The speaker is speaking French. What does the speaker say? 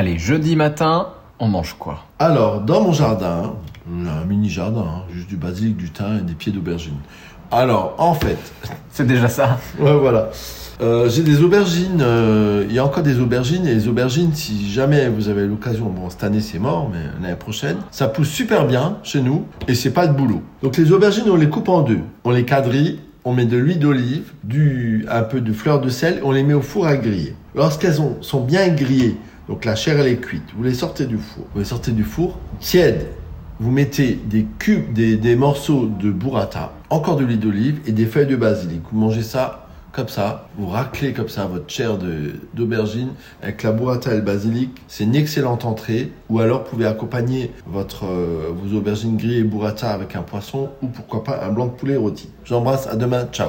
Allez, jeudi matin, on mange quoi? Alors, dans mon jardin, un mini jardin, hein, juste du basilic, du thym et des pieds d'aubergine. Alors, en fait, C'est déjà ça. ouais, voilà. Euh, j'ai des aubergines, euh, il y a encore des aubergines, et les aubergines, si jamais vous avez l'occasion, bon, cette année c'est mort, mais l'année prochaine, ça pousse super bien chez nous, et c'est pas de boulot. Donc les aubergines, on les coupe en deux, on les quadrille, on met de l'huile d'olive, du, un peu de fleur de sel, on les met au four à griller. Lorsqu'elles ont- sont bien grillées, donc la chair elle est cuite, vous les sortez du four. Vous les sortez du four, tiède, vous mettez des cubes, des, des morceaux de burrata, encore de l'huile d'olive et des feuilles de basilic. Vous mangez ça comme ça, vous raclez comme ça votre chair d'aubergine avec la burrata et le basilic. C'est une excellente entrée. Ou alors, vous pouvez accompagner votre, euh, vos aubergines grillées et burrata avec un poisson ou pourquoi pas un blanc de poulet rôti. J'embrasse, à demain, ciao